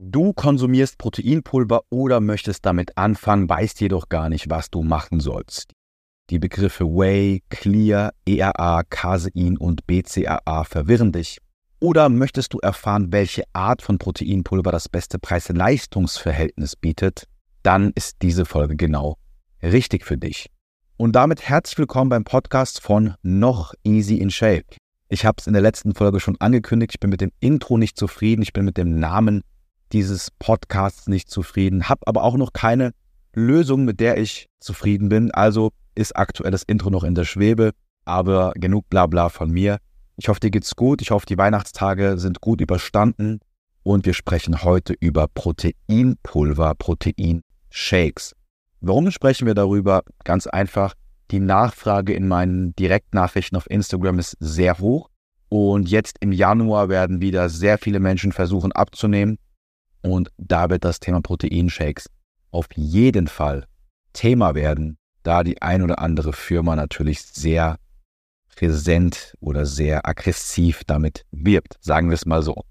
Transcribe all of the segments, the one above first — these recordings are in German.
Du konsumierst Proteinpulver oder möchtest damit anfangen, weißt jedoch gar nicht, was du machen sollst. Die Begriffe Whey, Clear, ERA, Casein und BCAA verwirren dich. Oder möchtest du erfahren, welche Art von Proteinpulver das beste Preis-Leistungs-Verhältnis bietet? Dann ist diese Folge genau richtig für dich. Und damit herzlich willkommen beim Podcast von Noch Easy in Shape. Ich habe es in der letzten Folge schon angekündigt, ich bin mit dem Intro nicht zufrieden, ich bin mit dem Namen dieses Podcasts nicht zufrieden, habe aber auch noch keine Lösung, mit der ich zufrieden bin. Also ist aktuell das Intro noch in der Schwebe, aber genug Blabla von mir. Ich hoffe, dir geht's gut. Ich hoffe, die Weihnachtstage sind gut überstanden und wir sprechen heute über Proteinpulver, Proteinshakes. Warum sprechen wir darüber? Ganz einfach. Die Nachfrage in meinen Direktnachrichten auf Instagram ist sehr hoch. Und jetzt im Januar werden wieder sehr viele Menschen versuchen abzunehmen. Und da wird das Thema Proteinshakes auf jeden Fall Thema werden, da die ein oder andere Firma natürlich sehr präsent oder sehr aggressiv damit wirbt, sagen wir es mal so.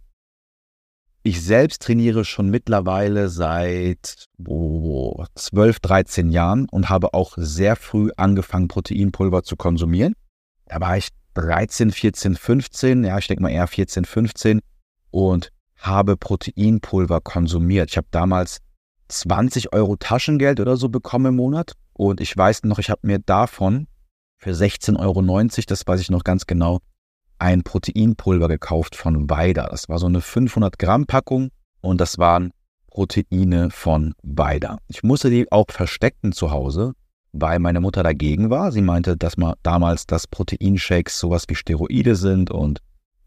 Ich selbst trainiere schon mittlerweile seit oh, 12, 13 Jahren und habe auch sehr früh angefangen, Proteinpulver zu konsumieren. Da war ich 13, 14, 15, ja, ich denke mal eher 14, 15 und habe Proteinpulver konsumiert. Ich habe damals 20 Euro Taschengeld oder so bekommen im Monat. Und ich weiß noch, ich habe mir davon für 16,90 Euro, das weiß ich noch ganz genau, ein Proteinpulver gekauft von Weider. Das war so eine 500 Gramm Packung und das waren Proteine von Weider. Ich musste die auch verstecken zu Hause, weil meine Mutter dagegen war. Sie meinte, dass man damals, dass Proteinshakes sowas wie Steroide sind und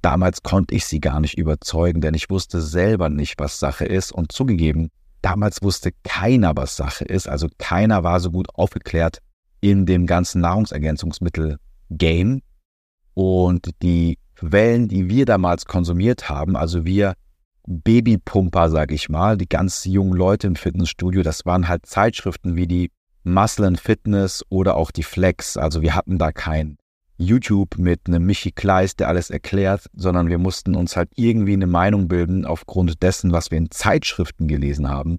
Damals konnte ich sie gar nicht überzeugen, denn ich wusste selber nicht, was Sache ist. Und zugegeben, damals wusste keiner, was Sache ist. Also keiner war so gut aufgeklärt in dem ganzen Nahrungsergänzungsmittel-Game. Und die Quellen, die wir damals konsumiert haben, also wir Babypumper, sag ich mal, die ganz jungen Leute im Fitnessstudio, das waren halt Zeitschriften wie die Muscle and Fitness oder auch die Flex. Also wir hatten da kein YouTube mit einem Michi Kleist, der alles erklärt, sondern wir mussten uns halt irgendwie eine Meinung bilden aufgrund dessen, was wir in Zeitschriften gelesen haben.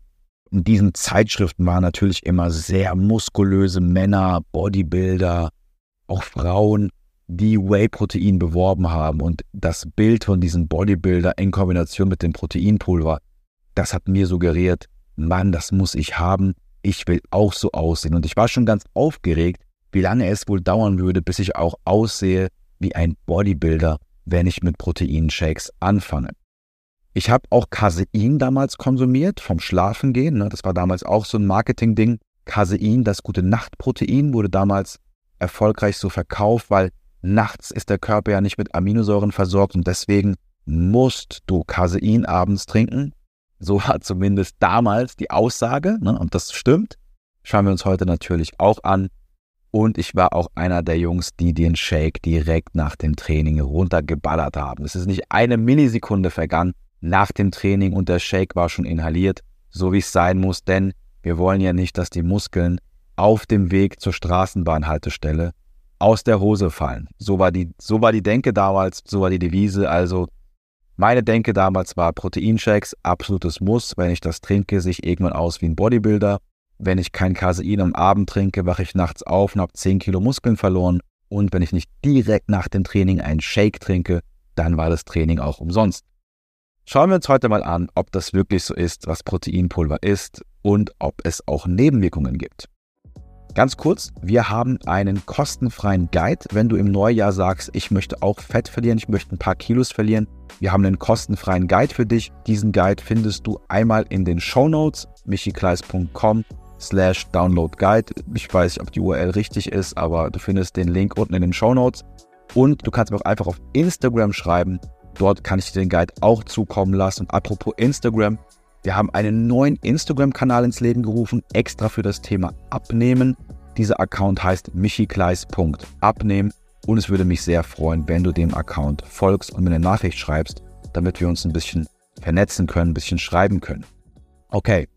Und diesen Zeitschriften waren natürlich immer sehr muskulöse Männer, Bodybuilder, auch Frauen, die Whey-Protein beworben haben. Und das Bild von diesem Bodybuilder in Kombination mit dem Proteinpulver, das hat mir suggeriert, Mann, das muss ich haben. Ich will auch so aussehen. Und ich war schon ganz aufgeregt, wie lange es wohl dauern würde, bis ich auch aussehe wie ein Bodybuilder, wenn ich mit Proteinshakes anfange. Ich habe auch Casein damals konsumiert vom Schlafengehen. Ne? Das war damals auch so ein Marketing-Ding. Casein, das gute Nachtprotein, wurde damals erfolgreich so verkauft, weil nachts ist der Körper ja nicht mit Aminosäuren versorgt und deswegen musst du Casein abends trinken. So war zumindest damals die Aussage ne? und das stimmt. Schauen wir uns heute natürlich auch an. Und ich war auch einer der Jungs, die den Shake direkt nach dem Training runtergeballert haben. Es ist nicht eine Millisekunde vergangen nach dem Training und der Shake war schon inhaliert, so wie es sein muss, denn wir wollen ja nicht, dass die Muskeln auf dem Weg zur Straßenbahnhaltestelle aus der Hose fallen. So war die, so war die Denke damals, so war die Devise. Also meine Denke damals war Proteinshakes, absolutes Muss. Wenn ich das trinke, sehe ich irgendwann aus wie ein Bodybuilder. Wenn ich kein Casein am Abend trinke, wache ich nachts auf und habe 10 Kilo Muskeln verloren. Und wenn ich nicht direkt nach dem Training einen Shake trinke, dann war das Training auch umsonst. Schauen wir uns heute mal an, ob das wirklich so ist, was Proteinpulver ist und ob es auch Nebenwirkungen gibt. Ganz kurz, wir haben einen kostenfreien Guide, wenn du im Neujahr sagst, ich möchte auch Fett verlieren, ich möchte ein paar Kilos verlieren. Wir haben einen kostenfreien Guide für dich. Diesen Guide findest du einmal in den Show Notes, michikleis.com slash Download Guide. Ich weiß nicht, ob die URL richtig ist, aber du findest den Link unten in den Show Notes. Und du kannst mir auch einfach auf Instagram schreiben. Dort kann ich dir den Guide auch zukommen lassen. Und apropos Instagram, wir haben einen neuen Instagram-Kanal ins Leben gerufen, extra für das Thema Abnehmen. Dieser Account heißt michikleis.abnehmen und es würde mich sehr freuen, wenn du dem Account folgst und mir eine Nachricht schreibst, damit wir uns ein bisschen vernetzen können, ein bisschen schreiben können. Okay,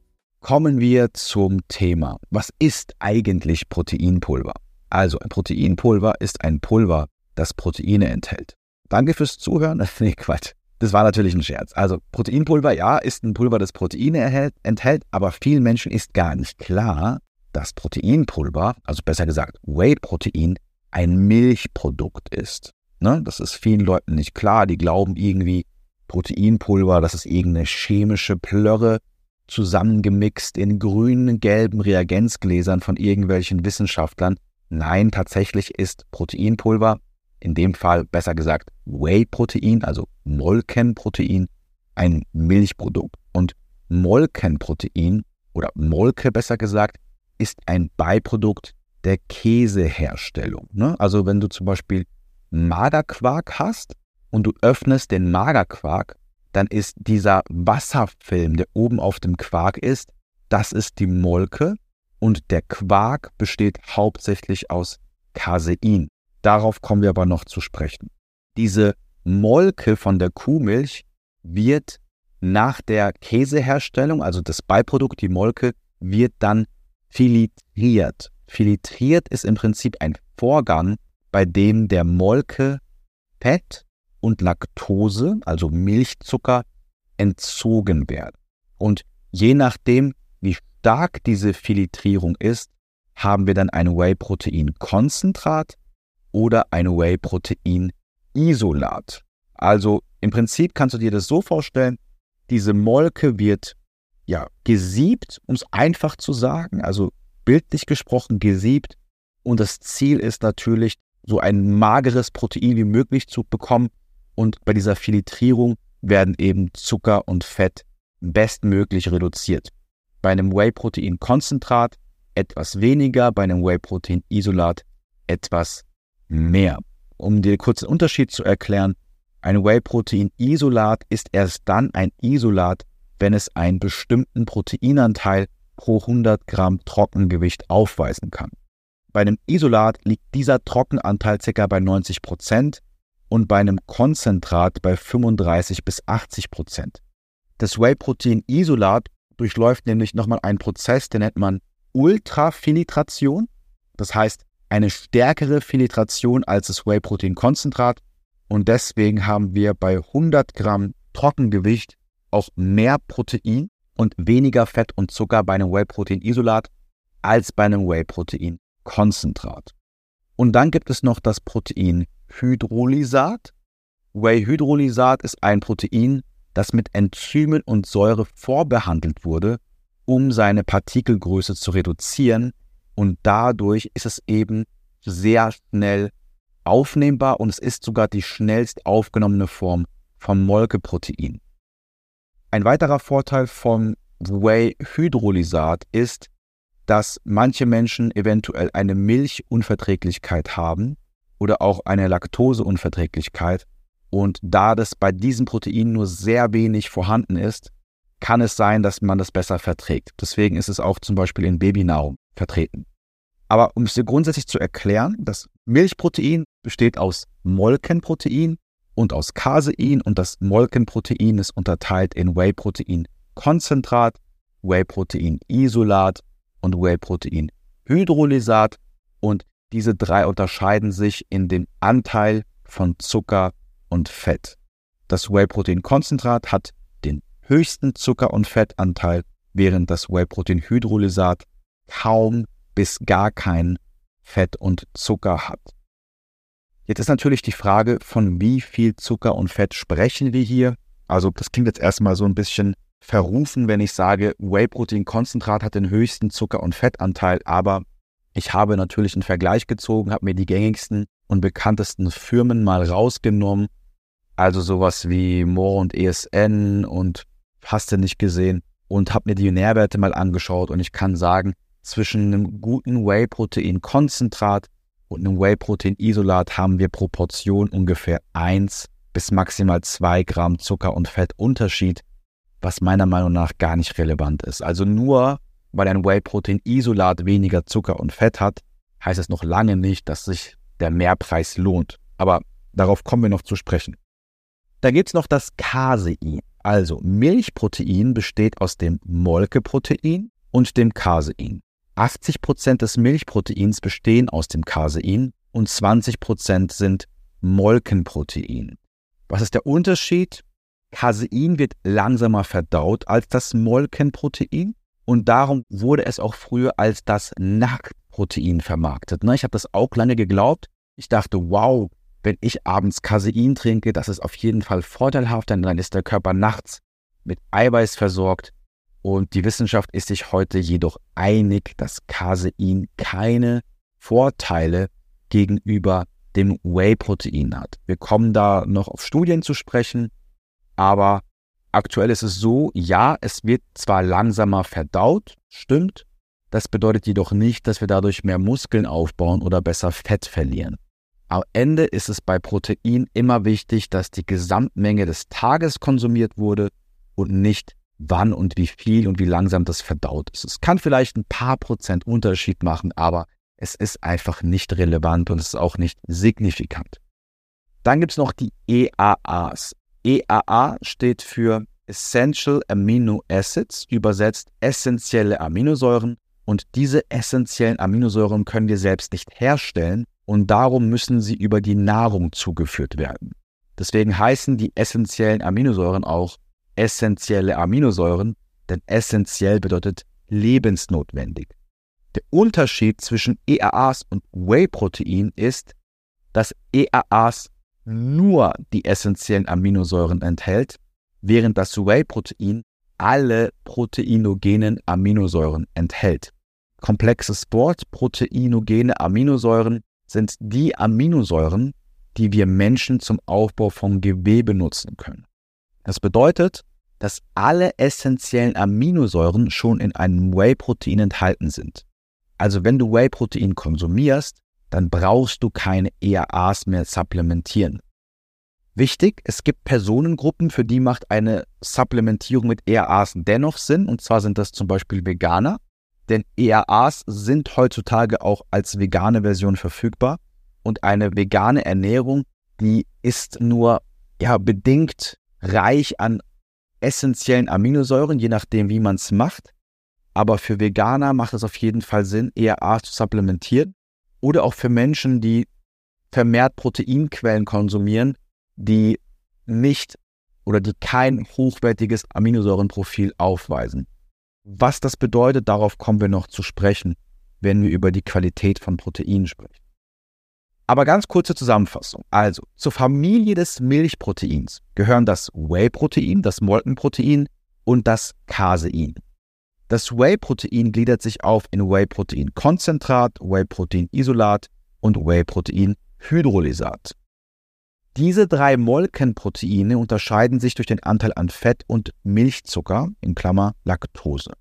Kommen wir zum Thema. Was ist eigentlich Proteinpulver? Also ein Proteinpulver ist ein Pulver, das Proteine enthält. Danke fürs Zuhören. nee, Quatsch. Das war natürlich ein Scherz. Also Proteinpulver, ja, ist ein Pulver, das Proteine erhält, enthält, aber vielen Menschen ist gar nicht klar, dass Proteinpulver, also besser gesagt Whey-Protein, ein Milchprodukt ist. Ne? Das ist vielen Leuten nicht klar. Die glauben irgendwie, Proteinpulver, das ist irgendeine chemische Plörre, zusammengemixt in grünen, gelben Reagenzgläsern von irgendwelchen Wissenschaftlern. Nein, tatsächlich ist Proteinpulver, in dem Fall besser gesagt Whey-Protein, also Molkenprotein, ein Milchprodukt. Und Molkenprotein oder Molke besser gesagt, ist ein Beiprodukt der Käseherstellung. Ne? Also wenn du zum Beispiel Magerquark hast und du öffnest den Magerquark, dann ist dieser Wasserfilm, der oben auf dem Quark ist, das ist die Molke und der Quark besteht hauptsächlich aus Casein. Darauf kommen wir aber noch zu sprechen. Diese Molke von der Kuhmilch wird nach der Käseherstellung, also das Beiprodukt, die Molke, wird dann filtriert. Filtriert ist im Prinzip ein Vorgang, bei dem der Molke Fett und Laktose, also Milchzucker, entzogen werden. Und je nachdem, wie stark diese Filtrierung ist, haben wir dann ein Whey-Protein-Konzentrat oder ein Whey-Protein-Isolat. Also im Prinzip kannst du dir das so vorstellen, diese Molke wird ja gesiebt, um es einfach zu sagen, also bildlich gesprochen gesiebt. Und das Ziel ist natürlich, so ein mageres Protein wie möglich zu bekommen. Und bei dieser Filtrierung werden eben Zucker und Fett bestmöglich reduziert. Bei einem Whey-Protein-Konzentrat etwas weniger, bei einem Whey-Protein-Isolat etwas mehr. Um dir kurz den Unterschied zu erklären, ein Whey-Protein-Isolat ist erst dann ein Isolat, wenn es einen bestimmten Proteinanteil pro 100 Gramm Trockengewicht aufweisen kann. Bei einem Isolat liegt dieser Trockenanteil ca. bei 90 Prozent und bei einem Konzentrat bei 35 bis 80 Prozent. Das Whey-Protein-Isolat durchläuft nämlich nochmal einen Prozess, den nennt man Ultrafiltration. Das heißt, eine stärkere Filtration als das Whey-Protein-Konzentrat. Und deswegen haben wir bei 100 Gramm Trockengewicht auch mehr Protein und weniger Fett und Zucker bei einem Whey-Protein-Isolat als bei einem Whey-Protein-Konzentrat. Und dann gibt es noch das Protein Hydrolysat. Whey-Hydrolysat ist ein Protein, das mit Enzymen und Säure vorbehandelt wurde, um seine Partikelgröße zu reduzieren und dadurch ist es eben sehr schnell aufnehmbar und es ist sogar die schnellst aufgenommene Form vom Molkeprotein. Ein weiterer Vorteil von Whey-Hydrolysat ist, dass manche Menschen eventuell eine Milchunverträglichkeit haben oder auch eine Laktoseunverträglichkeit. Und da das bei diesem Protein nur sehr wenig vorhanden ist, kann es sein, dass man das besser verträgt. Deswegen ist es auch zum Beispiel in Babynahrung vertreten. Aber um es dir grundsätzlich zu erklären, das Milchprotein besteht aus Molkenprotein und aus Casein und das Molkenprotein ist unterteilt in Whey-Protein-Konzentrat, Whey-Protein-Isolat und Whey-Protein-Hydrolysat und diese drei unterscheiden sich in dem Anteil von Zucker und Fett. Das Whey-Protein-Konzentrat hat den höchsten Zucker- und Fettanteil, während das Whey-Protein-Hydrolysat kaum bis gar kein Fett und Zucker hat. Jetzt ist natürlich die Frage, von wie viel Zucker und Fett sprechen wir hier? Also das klingt jetzt erstmal so ein bisschen verrufen, wenn ich sage, Whey-Protein-Konzentrat hat den höchsten Zucker- und Fettanteil, aber ich habe natürlich einen Vergleich gezogen, habe mir die gängigsten und bekanntesten Firmen mal rausgenommen, also sowas wie Moore und ESN und hast du nicht gesehen und habe mir die Nährwerte mal angeschaut und ich kann sagen, zwischen einem guten Whey-Protein-Konzentrat und einem Whey-Protein-Isolat haben wir Proportion ungefähr 1 bis maximal 2 Gramm Zucker und Fett Unterschied, was meiner Meinung nach gar nicht relevant ist. Also nur weil ein Whey-Protein-Isolat weniger Zucker und Fett hat, heißt es noch lange nicht, dass sich der Mehrpreis lohnt. Aber darauf kommen wir noch zu sprechen. Da gibt es noch das Casein. Also Milchprotein besteht aus dem Molkeprotein und dem Casein. 80% des Milchproteins bestehen aus dem Casein und 20% sind Molkenprotein. Was ist der Unterschied? Casein wird langsamer verdaut als das Molkenprotein und darum wurde es auch früher als das Nachtprotein vermarktet. Ne? Ich habe das auch lange geglaubt. Ich dachte, wow, wenn ich abends Casein trinke, das ist auf jeden Fall vorteilhaft, denn dann ist der Körper nachts mit Eiweiß versorgt. Und die Wissenschaft ist sich heute jedoch einig, dass Casein keine Vorteile gegenüber dem Whey-Protein hat. Wir kommen da noch auf Studien zu sprechen, aber aktuell ist es so, ja, es wird zwar langsamer verdaut, stimmt, das bedeutet jedoch nicht, dass wir dadurch mehr Muskeln aufbauen oder besser Fett verlieren. Am Ende ist es bei Protein immer wichtig, dass die Gesamtmenge des Tages konsumiert wurde und nicht wann und wie viel und wie langsam das verdaut ist. Es kann vielleicht ein paar Prozent Unterschied machen, aber es ist einfach nicht relevant und es ist auch nicht signifikant. Dann gibt es noch die EAAs. EAA steht für Essential Amino Acids, übersetzt essentielle Aminosäuren. Und diese essentiellen Aminosäuren können wir selbst nicht herstellen und darum müssen sie über die Nahrung zugeführt werden. Deswegen heißen die essentiellen Aminosäuren auch essentielle Aminosäuren, denn essentiell bedeutet lebensnotwendig. Der Unterschied zwischen EAAs und Whey-Protein ist, dass EAAs nur die essentiellen Aminosäuren enthält, während das Whey-Protein alle proteinogenen Aminosäuren enthält. Komplexes Wort, proteinogene Aminosäuren sind die Aminosäuren, die wir Menschen zum Aufbau von Gewebe nutzen können. Das bedeutet, dass alle essentiellen Aminosäuren schon in einem Whey-Protein enthalten sind. Also wenn du Whey-Protein konsumierst, dann brauchst du keine EAAs mehr supplementieren. Wichtig, es gibt Personengruppen, für die macht eine Supplementierung mit EAAs dennoch Sinn, und zwar sind das zum Beispiel Veganer, denn EAAs sind heutzutage auch als vegane Version verfügbar und eine vegane Ernährung, die ist nur ja bedingt reich an essentiellen Aminosäuren, je nachdem, wie man es macht. Aber für Veganer macht es auf jeden Fall Sinn, EAA zu supplementieren. Oder auch für Menschen, die vermehrt Proteinquellen konsumieren, die nicht oder die kein hochwertiges Aminosäurenprofil aufweisen. Was das bedeutet, darauf kommen wir noch zu sprechen, wenn wir über die Qualität von Proteinen sprechen. Aber ganz kurze Zusammenfassung. Also, zur Familie des Milchproteins gehören das Whey-Protein, das Molkenprotein und das Casein. Das Whey-Protein gliedert sich auf in Whey-Protein-Konzentrat, Whey-Protein-Isolat und Whey-Protein-Hydrolysat. Diese drei Molkenproteine unterscheiden sich durch den Anteil an Fett und Milchzucker in Klammer Laktose.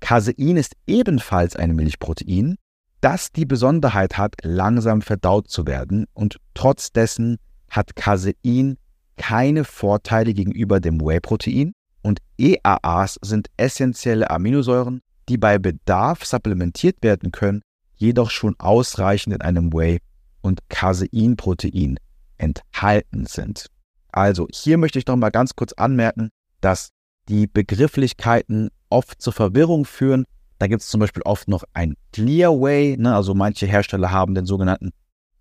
Casein ist ebenfalls ein Milchprotein, das die Besonderheit hat, langsam verdaut zu werden und trotz dessen hat Casein keine Vorteile gegenüber dem Whey-Protein und EAAs sind essentielle Aminosäuren, die bei Bedarf supplementiert werden können, jedoch schon ausreichend in einem Whey- und Caseinprotein enthalten sind. Also hier möchte ich noch mal ganz kurz anmerken, dass die Begrifflichkeiten oft zur Verwirrung führen, da gibt es zum Beispiel oft noch ein Clearway, ne? also manche Hersteller haben den sogenannten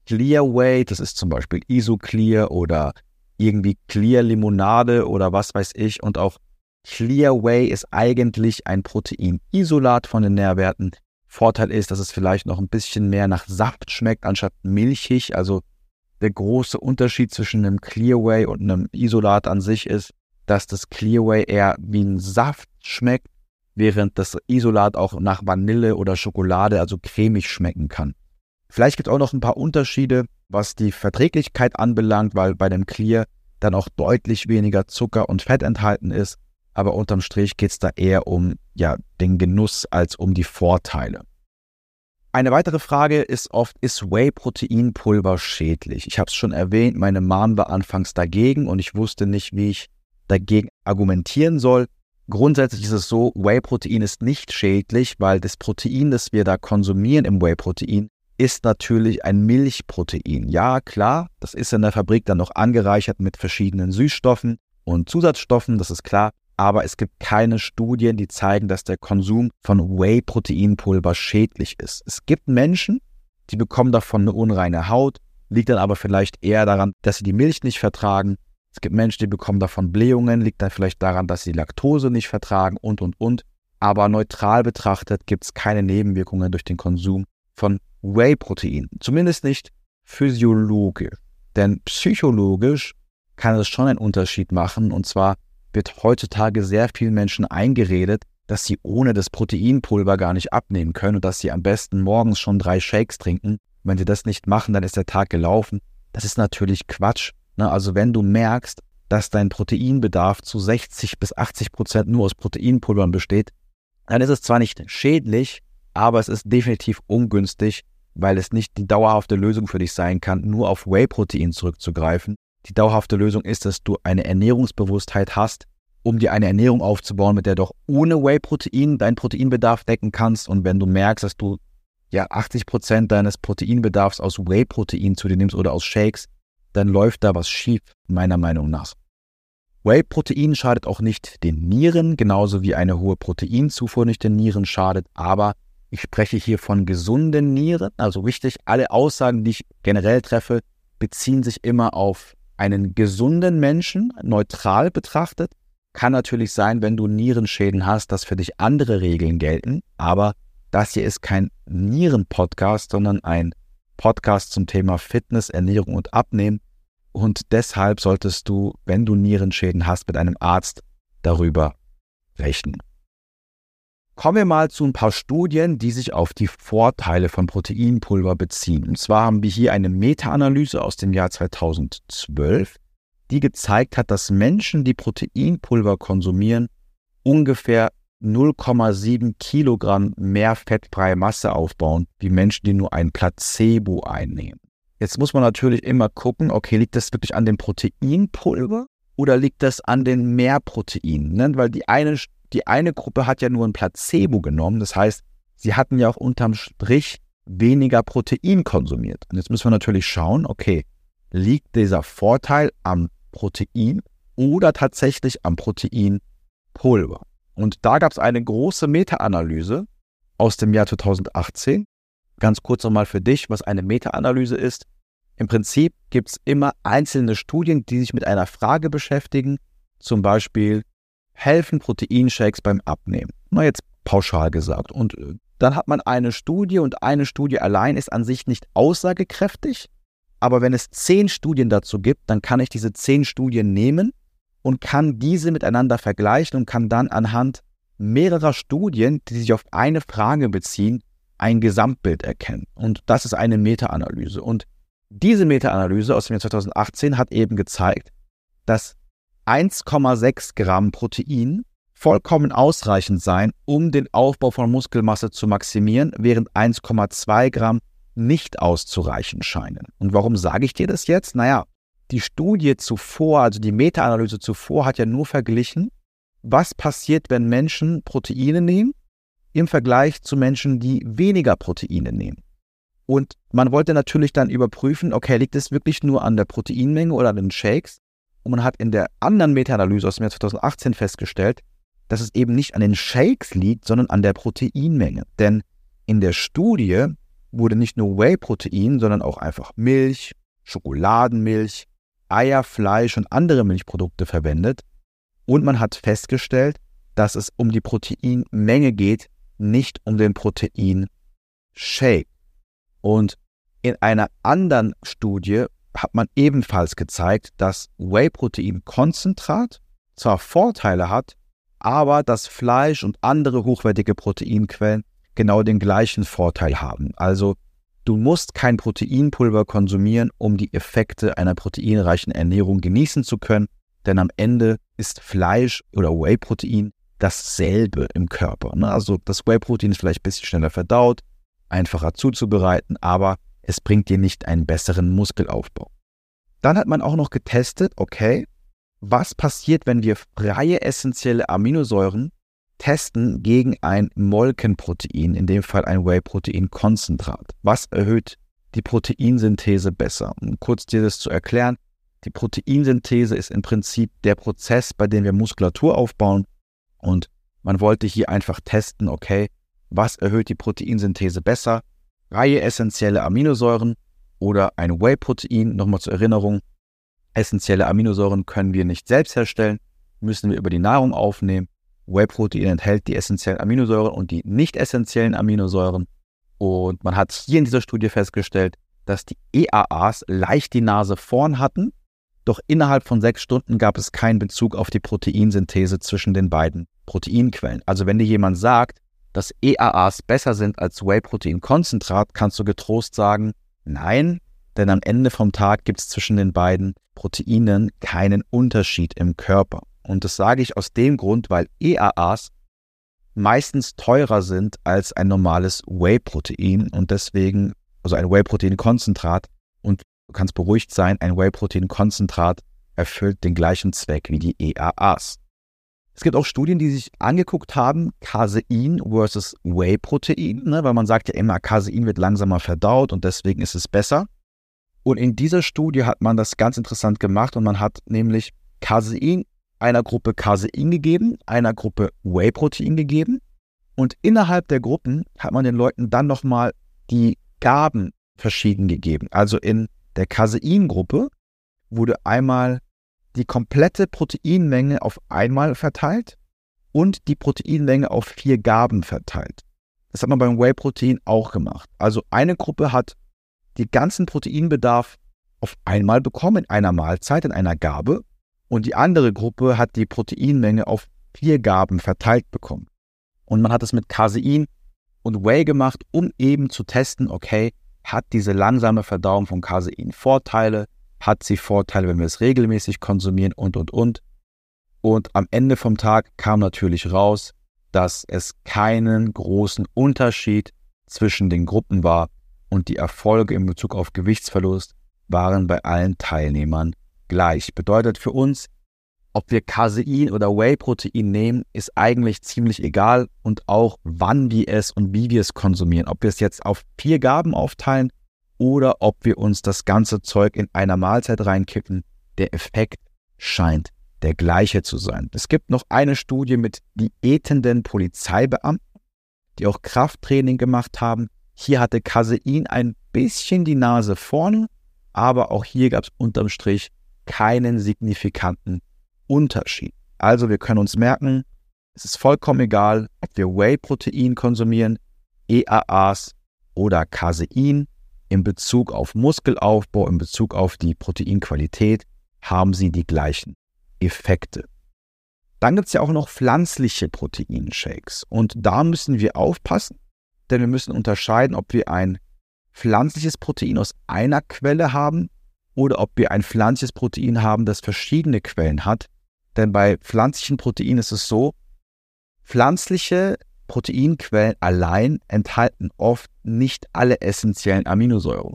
Clearway, das ist zum Beispiel Isoclear oder irgendwie Clear Limonade oder was weiß ich. Und auch Clearway ist eigentlich ein Proteinisolat von den Nährwerten. Vorteil ist, dass es vielleicht noch ein bisschen mehr nach Saft schmeckt, anstatt milchig. Also der große Unterschied zwischen einem Clearway und einem Isolat an sich ist, dass das Clearway eher wie ein Saft schmeckt während das Isolat auch nach Vanille oder Schokolade, also cremig schmecken kann. Vielleicht gibt es auch noch ein paar Unterschiede, was die Verträglichkeit anbelangt, weil bei dem Clear dann auch deutlich weniger Zucker und Fett enthalten ist. Aber unterm Strich geht es da eher um ja, den Genuss als um die Vorteile. Eine weitere Frage ist oft, ist Whey-Proteinpulver schädlich? Ich habe es schon erwähnt, meine Mom war anfangs dagegen und ich wusste nicht, wie ich dagegen argumentieren soll. Grundsätzlich ist es so, Whey-Protein ist nicht schädlich, weil das Protein, das wir da konsumieren im Whey-Protein, ist natürlich ein Milchprotein. Ja, klar, das ist in der Fabrik dann noch angereichert mit verschiedenen Süßstoffen und Zusatzstoffen, das ist klar. Aber es gibt keine Studien, die zeigen, dass der Konsum von Whey-Proteinpulver schädlich ist. Es gibt Menschen, die bekommen davon eine unreine Haut, liegt dann aber vielleicht eher daran, dass sie die Milch nicht vertragen Es gibt Menschen, die bekommen davon Blähungen, liegt dann vielleicht daran, dass sie Laktose nicht vertragen und, und, und. Aber neutral betrachtet gibt es keine Nebenwirkungen durch den Konsum von Whey-Protein. Zumindest nicht physiologisch. Denn psychologisch kann es schon einen Unterschied machen. Und zwar wird heutzutage sehr vielen Menschen eingeredet, dass sie ohne das Proteinpulver gar nicht abnehmen können und dass sie am besten morgens schon drei Shakes trinken. Wenn sie das nicht machen, dann ist der Tag gelaufen. Das ist natürlich Quatsch. Ne? Also wenn du merkst, dass dein Proteinbedarf zu 60 bis 80 Prozent nur aus Proteinpulvern besteht, dann ist es zwar nicht schädlich, aber es ist definitiv ungünstig, weil es nicht die dauerhafte Lösung für dich sein kann, nur auf Whey-Protein zurückzugreifen. Die dauerhafte Lösung ist, dass du eine Ernährungsbewusstheit hast, um dir eine Ernährung aufzubauen, mit der du auch ohne Whey-Protein deinen Proteinbedarf decken kannst. Und wenn du merkst, dass du ja 80 Prozent deines Proteinbedarfs aus Whey-Protein zu dir nimmst oder aus Shakes, dann läuft da was schief, meiner Meinung nach. Whey-Protein schadet auch nicht den Nieren, genauso wie eine hohe Proteinzufuhr nicht den Nieren schadet, aber ich spreche hier von gesunden Nieren. Also wichtig, alle Aussagen, die ich generell treffe, beziehen sich immer auf einen gesunden Menschen, neutral betrachtet. Kann natürlich sein, wenn du Nierenschäden hast, dass für dich andere Regeln gelten, aber das hier ist kein Nieren-Podcast, sondern ein Podcast zum Thema Fitness, Ernährung und Abnehmen. Und deshalb solltest du, wenn du Nierenschäden hast, mit einem Arzt darüber rechnen. Kommen wir mal zu ein paar Studien, die sich auf die Vorteile von Proteinpulver beziehen. Und zwar haben wir hier eine Meta-Analyse aus dem Jahr 2012, die gezeigt hat, dass Menschen, die Proteinpulver konsumieren, ungefähr 0,7 Kilogramm mehr fettfreie Masse aufbauen, wie Menschen, die nur ein Placebo einnehmen. Jetzt muss man natürlich immer gucken, okay, liegt das wirklich an dem Proteinpulver oder liegt das an den Mehrproteinen? Ne? Weil die eine, die eine Gruppe hat ja nur ein Placebo genommen, das heißt, sie hatten ja auch unterm Strich weniger Protein konsumiert. Und jetzt müssen wir natürlich schauen, okay, liegt dieser Vorteil am Protein oder tatsächlich am Proteinpulver? Und da gab es eine große Meta-Analyse aus dem Jahr 2018. Ganz kurz nochmal für dich, was eine Meta-Analyse ist. Im Prinzip gibt es immer einzelne Studien, die sich mit einer Frage beschäftigen. Zum Beispiel, helfen Proteinshakes beim Abnehmen? Na, jetzt pauschal gesagt. Und äh, dann hat man eine Studie und eine Studie allein ist an sich nicht aussagekräftig. Aber wenn es zehn Studien dazu gibt, dann kann ich diese zehn Studien nehmen und kann diese miteinander vergleichen und kann dann anhand mehrerer Studien, die sich auf eine Frage beziehen, ein Gesamtbild erkennen. Und das ist eine Meta-Analyse. Und diese Meta-Analyse aus dem Jahr 2018 hat eben gezeigt, dass 1,6 Gramm Protein vollkommen ausreichend sein, um den Aufbau von Muskelmasse zu maximieren, während 1,2 Gramm nicht auszureichen scheinen. Und warum sage ich dir das jetzt? Naja, die Studie zuvor, also die Meta-Analyse zuvor, hat ja nur verglichen, was passiert, wenn Menschen Proteine nehmen im Vergleich zu Menschen, die weniger Proteine nehmen. Und man wollte natürlich dann überprüfen, okay, liegt es wirklich nur an der Proteinmenge oder an den Shakes? Und man hat in der anderen Meta-Analyse aus dem Jahr 2018 festgestellt, dass es eben nicht an den Shakes liegt, sondern an der Proteinmenge. Denn in der Studie wurde nicht nur Whey-Protein, sondern auch einfach Milch, Schokoladenmilch, Eier, Fleisch und andere Milchprodukte verwendet und man hat festgestellt, dass es um die Proteinmenge geht, nicht um den Proteinshake. Und in einer anderen Studie hat man ebenfalls gezeigt, dass Whey-Protein-Konzentrat zwar Vorteile hat, aber dass Fleisch und andere hochwertige Proteinquellen genau den gleichen Vorteil haben. Also Du musst kein Proteinpulver konsumieren, um die Effekte einer proteinreichen Ernährung genießen zu können, denn am Ende ist Fleisch oder Whey-Protein dasselbe im Körper. Ne? Also das Whey-Protein ist vielleicht ein bisschen schneller verdaut, einfacher zuzubereiten, aber es bringt dir nicht einen besseren Muskelaufbau. Dann hat man auch noch getestet, okay, was passiert, wenn wir freie essentielle Aminosäuren testen gegen ein Molkenprotein, in dem Fall ein Whey-Protein-Konzentrat. Was erhöht die Proteinsynthese besser? Um kurz dir das zu erklären, die Proteinsynthese ist im Prinzip der Prozess, bei dem wir Muskulatur aufbauen und man wollte hier einfach testen, okay, was erhöht die Proteinsynthese besser? Reihe essentielle Aminosäuren oder ein Whey-Protein, nochmal zur Erinnerung. Essentielle Aminosäuren können wir nicht selbst herstellen, müssen wir über die Nahrung aufnehmen. Whey-Protein enthält die essentiellen Aminosäuren und die nicht essentiellen Aminosäuren. Und man hat hier in dieser Studie festgestellt, dass die EAAs leicht die Nase vorn hatten, doch innerhalb von sechs Stunden gab es keinen Bezug auf die Proteinsynthese zwischen den beiden Proteinquellen. Also wenn dir jemand sagt, dass EAAs besser sind als Whey-Protein-Konzentrat, kannst du getrost sagen, nein, denn am Ende vom Tag gibt es zwischen den beiden Proteinen keinen Unterschied im Körper. Und das sage ich aus dem Grund, weil EAAs meistens teurer sind als ein normales Whey-Protein und deswegen, also ein Whey-Protein-Konzentrat. Und du kannst beruhigt sein, ein Whey-Protein-Konzentrat erfüllt den gleichen Zweck wie die EAAs. Es gibt auch Studien, die sich angeguckt haben, Casein versus Whey-Protein, ne, weil man sagt ja immer, Casein wird langsamer verdaut und deswegen ist es besser. Und in dieser Studie hat man das ganz interessant gemacht und man hat nämlich Casein einer Gruppe Casein gegeben, einer Gruppe Whey-Protein gegeben. Und innerhalb der Gruppen hat man den Leuten dann nochmal die Gaben verschieden gegeben. Also in der Casein-Gruppe wurde einmal die komplette Proteinmenge auf einmal verteilt und die Proteinmenge auf vier Gaben verteilt. Das hat man beim Whey-Protein auch gemacht. Also eine Gruppe hat die ganzen Proteinbedarf auf einmal bekommen in einer Mahlzeit, in einer Gabe und die andere Gruppe hat die Proteinmenge auf vier Gaben verteilt bekommen. Und man hat es mit Casein und Whey gemacht, um eben zu testen, okay, hat diese langsame Verdauung von Casein Vorteile? Hat sie Vorteile, wenn wir es regelmäßig konsumieren und, und, und? Und am Ende vom Tag kam natürlich raus, dass es keinen großen Unterschied zwischen den Gruppen war und die Erfolge in Bezug auf Gewichtsverlust waren bei allen Teilnehmern gleich. Bedeutet für uns, ob wir Casein oder Whey-Protein nehmen, ist eigentlich ziemlich egal und auch wann wir es und wie wir es konsumieren. Ob wir es jetzt auf vier Gaben aufteilen oder ob wir uns das ganze Zeug in einer Mahlzeit reinkippen, der Effekt scheint der gleiche zu sein. Es gibt noch eine Studie mit diätenden Polizeibeamten, die auch Krafttraining gemacht haben. Hier hatte Casein ein bisschen die Nase vorne, aber auch hier gab es unterm Strich keinen signifikanten Unterschied. Also wir können uns merken, es ist vollkommen egal, ob wir Whey-Protein konsumieren, EAAs oder Casein. In Bezug auf Muskelaufbau, in Bezug auf die Proteinqualität haben sie die gleichen Effekte. Dann gibt es ja auch noch pflanzliche Proteinshakes. Und da müssen wir aufpassen, denn wir müssen unterscheiden, ob wir ein pflanzliches Protein aus einer Quelle haben oder ob wir ein pflanzliches Protein haben, das verschiedene Quellen hat. Denn bei pflanzlichen Proteinen ist es so, pflanzliche Proteinquellen allein enthalten oft nicht alle essentiellen Aminosäuren.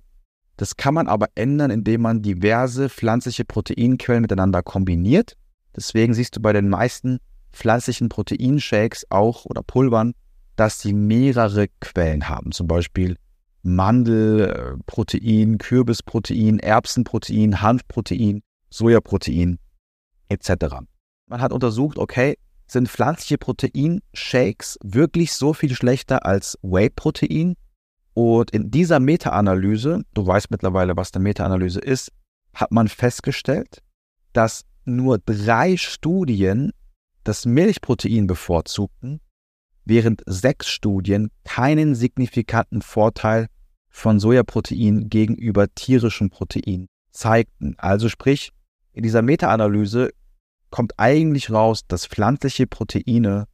Das kann man aber ändern, indem man diverse pflanzliche Proteinquellen miteinander kombiniert. Deswegen siehst du bei den meisten pflanzlichen Proteinshakes auch oder Pulvern, dass sie mehrere Quellen haben. Zum Beispiel Mandelprotein, Kürbisprotein, Erbsenprotein, Hanfprotein, Sojaprotein etc. Man hat untersucht, okay, sind pflanzliche Proteinshakes wirklich so viel schlechter als Whey-Protein? Und in dieser Meta-Analyse, du weißt mittlerweile, was eine Meta-Analyse ist, hat man festgestellt, dass nur drei Studien das Milchprotein bevorzugten während sechs Studien keinen signifikanten Vorteil von Sojaprotein gegenüber tierischem Protein zeigten. Also sprich, in dieser Meta-Analyse kommt eigentlich raus, dass pflanzliche Proteine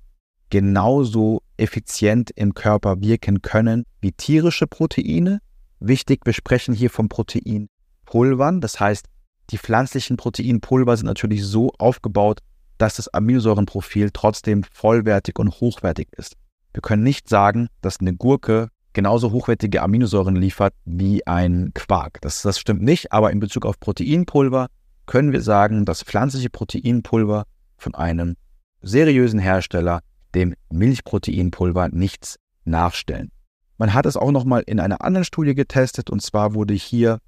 genauso effizient im Körper wirken können wie tierische Proteine. Wichtig, wir sprechen hier von Proteinpulvern. Das heißt, die pflanzlichen Proteinpulver sind natürlich so aufgebaut, dass das Aminosäurenprofil trotzdem vollwertig und hochwertig ist. Wir können nicht sagen, dass eine Gurke genauso hochwertige Aminosäuren liefert wie ein Quark. Das, das stimmt nicht, aber in Bezug auf Proteinpulver können wir sagen, dass pflanzliche Proteinpulver von einem seriösen Hersteller dem Milchproteinpulver nichts nachstellen. Man hat es auch nochmal in einer anderen Studie getestet und zwar wurde hier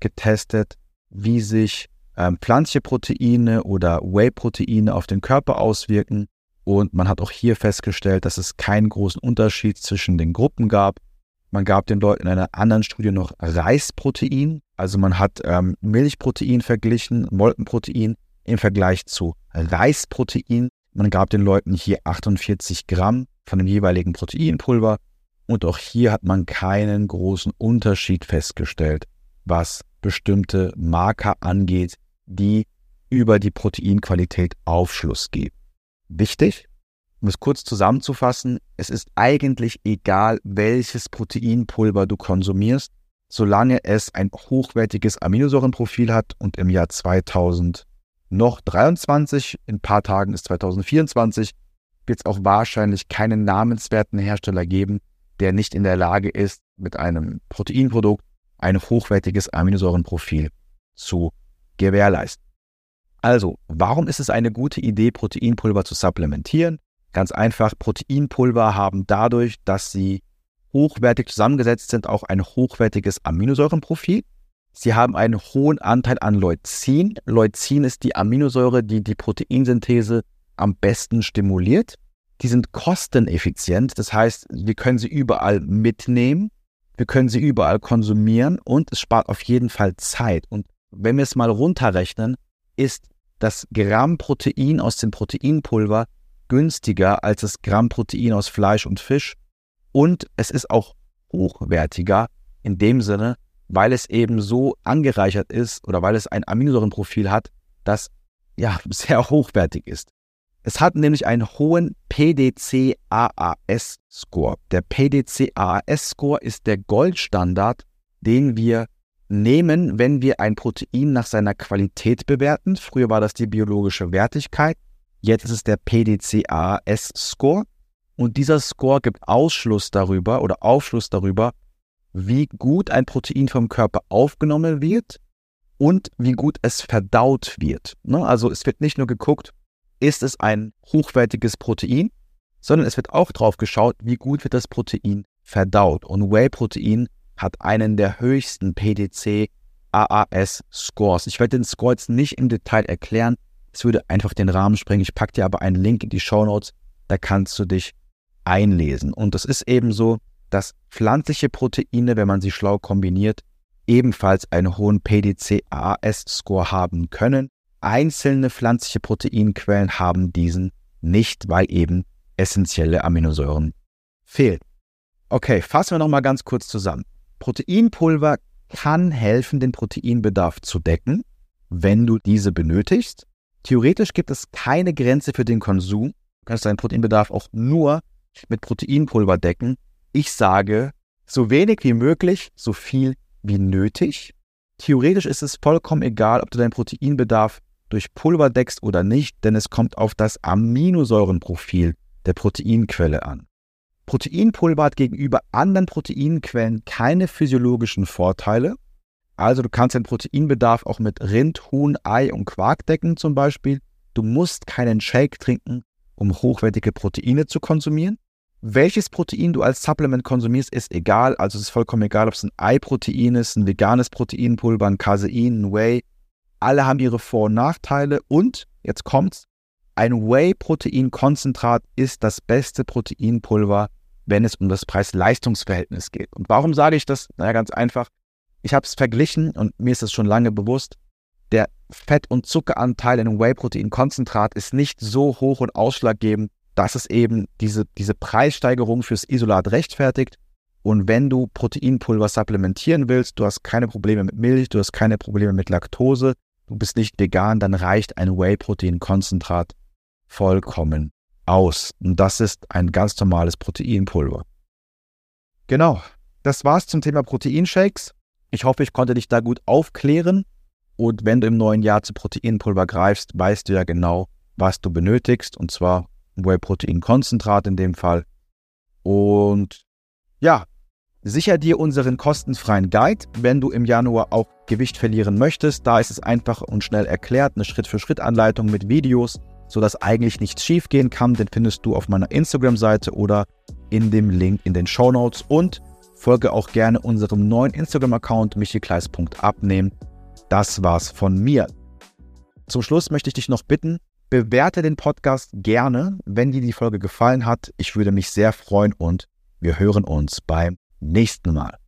getestet, wie sich ähm, pflanzliche Proteine oder Whey-Proteine auf den Körper auswirken. Und man hat auch hier festgestellt, dass es keinen großen Unterschied zwischen den Gruppen gab. Man gab den Leuten in einer anderen Studie noch Reisprotein. Also man hat ähm, Milchprotein verglichen, Molkenprotein im Vergleich zu Reisprotein. Man gab den Leuten hier 48 Gramm von dem jeweiligen Proteinpulver. Und auch hier hat man keinen großen Unterschied festgestellt, was bestimmte Marker angeht, die über die Proteinqualität Aufschluss geben. Wichtig, um es kurz zusammenzufassen, es ist eigentlich egal, welches Proteinpulver du konsumierst, solange es ein hochwertiges Aminosäurenprofil hat und im Jahr 2000 noch 23, in ein paar Tagen ist 2024, wird es auch wahrscheinlich keinen namenswerten Hersteller geben, der nicht in der Lage ist, mit einem Proteinprodukt ein hochwertiges Aminosäurenprofil zu gewährleisten. Also, warum ist es eine gute Idee, Proteinpulver zu supplementieren? Ganz einfach, Proteinpulver haben dadurch, dass sie hochwertig zusammengesetzt sind, auch ein hochwertiges Aminosäurenprofil. Sie haben einen hohen Anteil an Leucin. Leucin ist die Aminosäure, die die Proteinsynthese am besten stimuliert. Die sind kosteneffizient, das heißt, wir können sie überall mitnehmen, wir können sie überall konsumieren und es spart auf jeden Fall Zeit. Und wenn wir es mal runterrechnen, ist das Gramm Protein aus dem Proteinpulver günstiger als das Gramm Protein aus Fleisch und Fisch und es ist auch hochwertiger in dem Sinne, weil es eben so angereichert ist oder weil es ein Aminosäurenprofil hat, das ja sehr hochwertig ist. Es hat nämlich einen hohen PDC-AAS-Score. Der PDC-AAS-Score ist der Goldstandard, den wir nehmen, wenn wir ein Protein nach seiner Qualität bewerten. Früher war das die biologische Wertigkeit, jetzt ist es der PDC-AAS-Score. Und dieser Score gibt Ausschluss darüber oder Aufschluss darüber, wie gut ein Protein vom Körper aufgenommen wird und wie gut es verdaut wird. Ne? Also es wird nicht nur geguckt, ist es ein hochwertiges Protein, sondern es wird auch drauf geschaut, wie gut wird das Protein verdaut. Und Whey-Protein hat einen der höchsten PDC AAS Scores. Ich werde den Score jetzt nicht im Detail erklären. Es würde einfach den Rahmen sprengen. Ich packe dir aber einen Link in die Show Notes. Da kannst du dich einlesen. Und es ist eben so, dass pflanzliche Proteine, wenn man sie schlau kombiniert, ebenfalls einen hohen PDC AAS Score haben können. Einzelne pflanzliche Proteinquellen haben diesen nicht, weil eben essentielle Aminosäuren fehlen. Okay, fassen wir nochmal ganz kurz zusammen. Proteinpulver kann helfen, den Proteinbedarf zu decken, wenn du diese benötigst. Theoretisch gibt es keine Grenze für den Konsum. Du kannst deinen Proteinbedarf auch nur mit Proteinpulver decken. Ich sage, so wenig wie möglich, so viel wie nötig. Theoretisch ist es vollkommen egal, ob du deinen Proteinbedarf durch Pulver deckst oder nicht, denn es kommt auf das Aminosäurenprofil der Proteinquelle an. Proteinpulver hat gegenüber anderen Proteinquellen keine physiologischen Vorteile. Also du kannst den Proteinbedarf auch mit Rind, Huhn, Ei und Quark decken zum Beispiel. Du musst keinen Shake trinken, um hochwertige Proteine zu konsumieren. Welches Protein du als Supplement konsumierst, ist egal. Also es ist vollkommen egal, ob es ein Ei-Protein ist, ein veganes Proteinpulver, ein Casein, ein Whey alle haben ihre Vor- und Nachteile und, jetzt kommt's, ein Whey-Protein-Konzentrat ist das beste Proteinpulver, wenn es um das Preis-Leistungs-Verhältnis geht. Und warum sage ich das? Naja, ganz einfach. Ich habe es verglichen und mir ist es schon lange bewusst. Der Fett- und Zuckeranteil in einem Whey-Protein-Konzentrat ist nicht so hoch und ausschlaggebend, dass es eben diese, diese Preissteigerung fürs Isolat rechtfertigt. Und wenn du Proteinpulver supplementieren willst, du hast keine Probleme mit Milch, du hast keine Probleme mit Laktose, du bist nicht vegan, dann reicht ein Whey-Protein-Konzentrat vollkommen aus. Und das ist ein ganz normales Proteinpulver. Genau, das war's zum Thema Proteinshakes. Ich hoffe, ich konnte dich da gut aufklären. Und wenn du im neuen Jahr zu Proteinpulver greifst, weißt du ja genau, was du benötigst. Und zwar Whey-Protein-Konzentrat in dem Fall. Und ja, Sicher dir unseren kostenfreien Guide, wenn du im Januar auch Gewicht verlieren möchtest. Da ist es einfach und schnell erklärt, eine Schritt-für-Schritt-Anleitung mit Videos, sodass eigentlich nichts schiefgehen kann. Den findest du auf meiner Instagram-Seite oder in dem Link in den Show Notes. Und folge auch gerne unserem neuen Instagram-Account michikleis.abnehmen. Das war's von mir. Zum Schluss möchte ich dich noch bitten, bewerte den Podcast gerne, wenn dir die Folge gefallen hat. Ich würde mich sehr freuen und wir hören uns beim nächsten Mal.